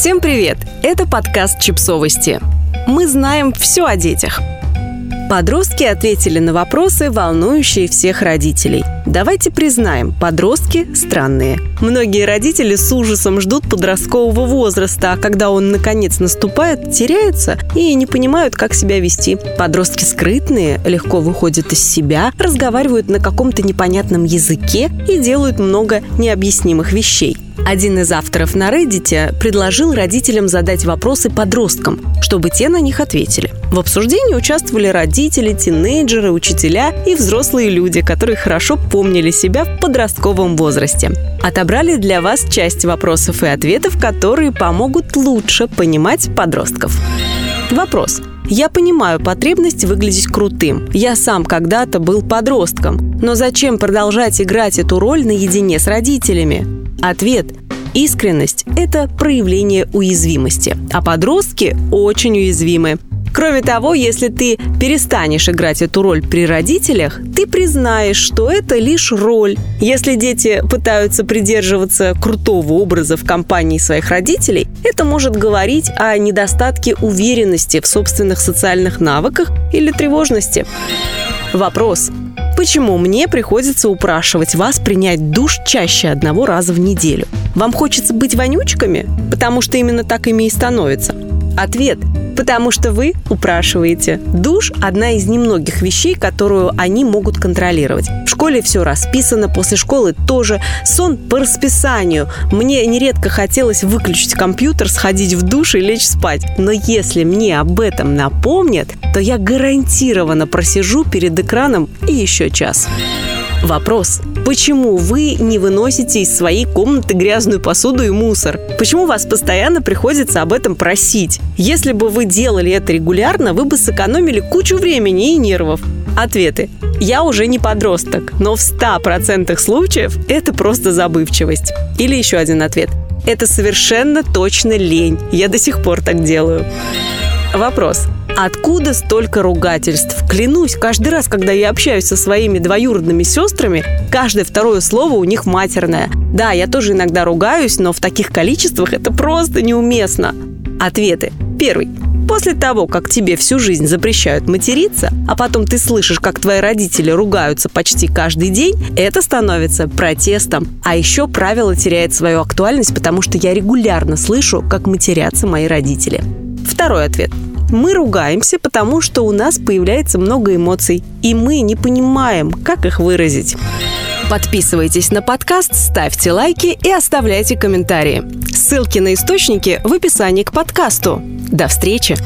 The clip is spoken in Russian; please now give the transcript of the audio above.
Всем привет! Это подкаст «Чипсовости». Мы знаем все о детях. Подростки ответили на вопросы, волнующие всех родителей. Давайте признаем, подростки странные. Многие родители с ужасом ждут подросткового возраста, а когда он наконец наступает, теряются и не понимают, как себя вести. Подростки скрытные, легко выходят из себя, разговаривают на каком-то непонятном языке и делают много необъяснимых вещей. Один из авторов на Reddit предложил родителям задать вопросы подросткам, чтобы те на них ответили. В обсуждении участвовали родители, тинейджеры, учителя и взрослые люди, которые хорошо помнили себя в подростковом возрасте. Отобрали для вас часть вопросов и ответов, которые помогут лучше понимать подростков. Вопрос. Я понимаю потребность выглядеть крутым. Я сам когда-то был подростком. Но зачем продолжать играть эту роль наедине с родителями? Ответ. Искренность – это проявление уязвимости, а подростки очень уязвимы. Кроме того, если ты перестанешь играть эту роль при родителях, ты признаешь, что это лишь роль. Если дети пытаются придерживаться крутого образа в компании своих родителей, это может говорить о недостатке уверенности в собственных социальных навыках или тревожности. Вопрос. Почему мне приходится упрашивать вас принять душ чаще одного раза в неделю? Вам хочется быть вонючками? Потому что именно так ими и становится. Ответ Потому что вы упрашиваете. Душ – одна из немногих вещей, которую они могут контролировать. В школе все расписано, после школы тоже. Сон по расписанию. Мне нередко хотелось выключить компьютер, сходить в душ и лечь спать. Но если мне об этом напомнят, то я гарантированно просижу перед экраном и еще час. Вопрос. Почему вы не выносите из своей комнаты грязную посуду и мусор? Почему вас постоянно приходится об этом просить? Если бы вы делали это регулярно, вы бы сэкономили кучу времени и нервов. Ответы. Я уже не подросток, но в 100% случаев это просто забывчивость. Или еще один ответ. Это совершенно точно лень. Я до сих пор так делаю. Вопрос. Откуда столько ругательств? Клянусь, каждый раз, когда я общаюсь со своими двоюродными сестрами, каждое второе слово у них матерное. Да, я тоже иногда ругаюсь, но в таких количествах это просто неуместно. Ответы. Первый. После того, как тебе всю жизнь запрещают материться, а потом ты слышишь, как твои родители ругаются почти каждый день, это становится протестом. А еще правило теряет свою актуальность, потому что я регулярно слышу, как матерятся мои родители. Второй ответ. Мы ругаемся, потому что у нас появляется много эмоций, и мы не понимаем, как их выразить. Подписывайтесь на подкаст, ставьте лайки и оставляйте комментарии. Ссылки на источники в описании к подкасту. До встречи!